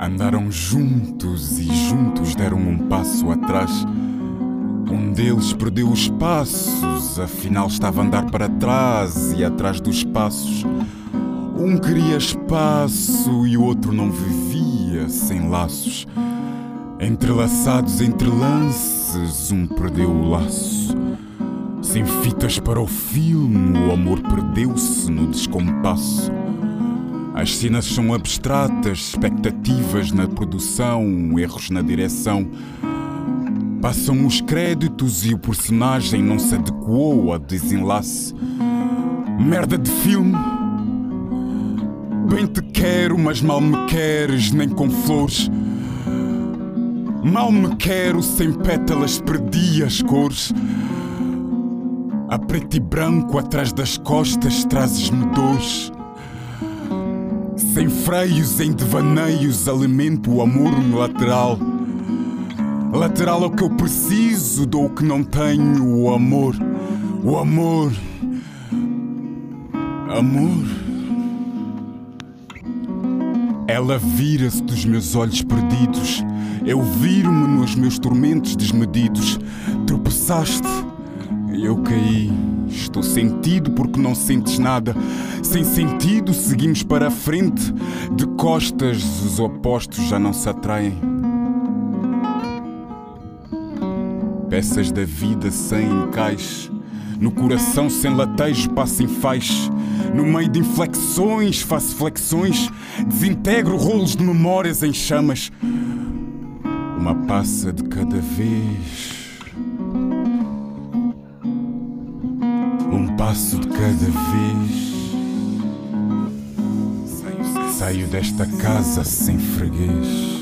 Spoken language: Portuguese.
Andaram juntos e juntos deram um passo atrás. Um deles perdeu os passos, afinal estava a andar para trás e atrás dos passos. Um queria espaço e o outro não vivia sem laços. Entrelaçados entre lances, um perdeu o laço. Sem fitas para o filme, o amor perdeu-se no descompasso. As cenas são abstratas, expectativas na produção, erros na direção. Passam os créditos e o personagem não se adequou ao desenlace. Merda de filme. Bem te quero, mas mal me queres, nem com flores. Mal me quero, sem pétalas perdi as cores. A preto e branco atrás das costas trazes-me dores. Sem freios, em devaneios, alimento o amor lateral. Lateral é o que eu preciso, dou o que não tenho, o amor. O amor. Amor. Ela vira-se dos meus olhos perdidos. Eu viro-me nos meus tormentos desmedidos. Tropeçaste eu caí. Estou sentido porque não sentes nada. Sem sentido, seguimos para a frente. De costas, os opostos já não se atraem. Peças da vida sem encaixe. No coração sem latejo, passo em faixa. No meio de inflexões, faço flexões. Desintegro rolos de memórias em chamas. Uma passa de cada vez. Passo de cada vez. Saio desta casa sem freguês.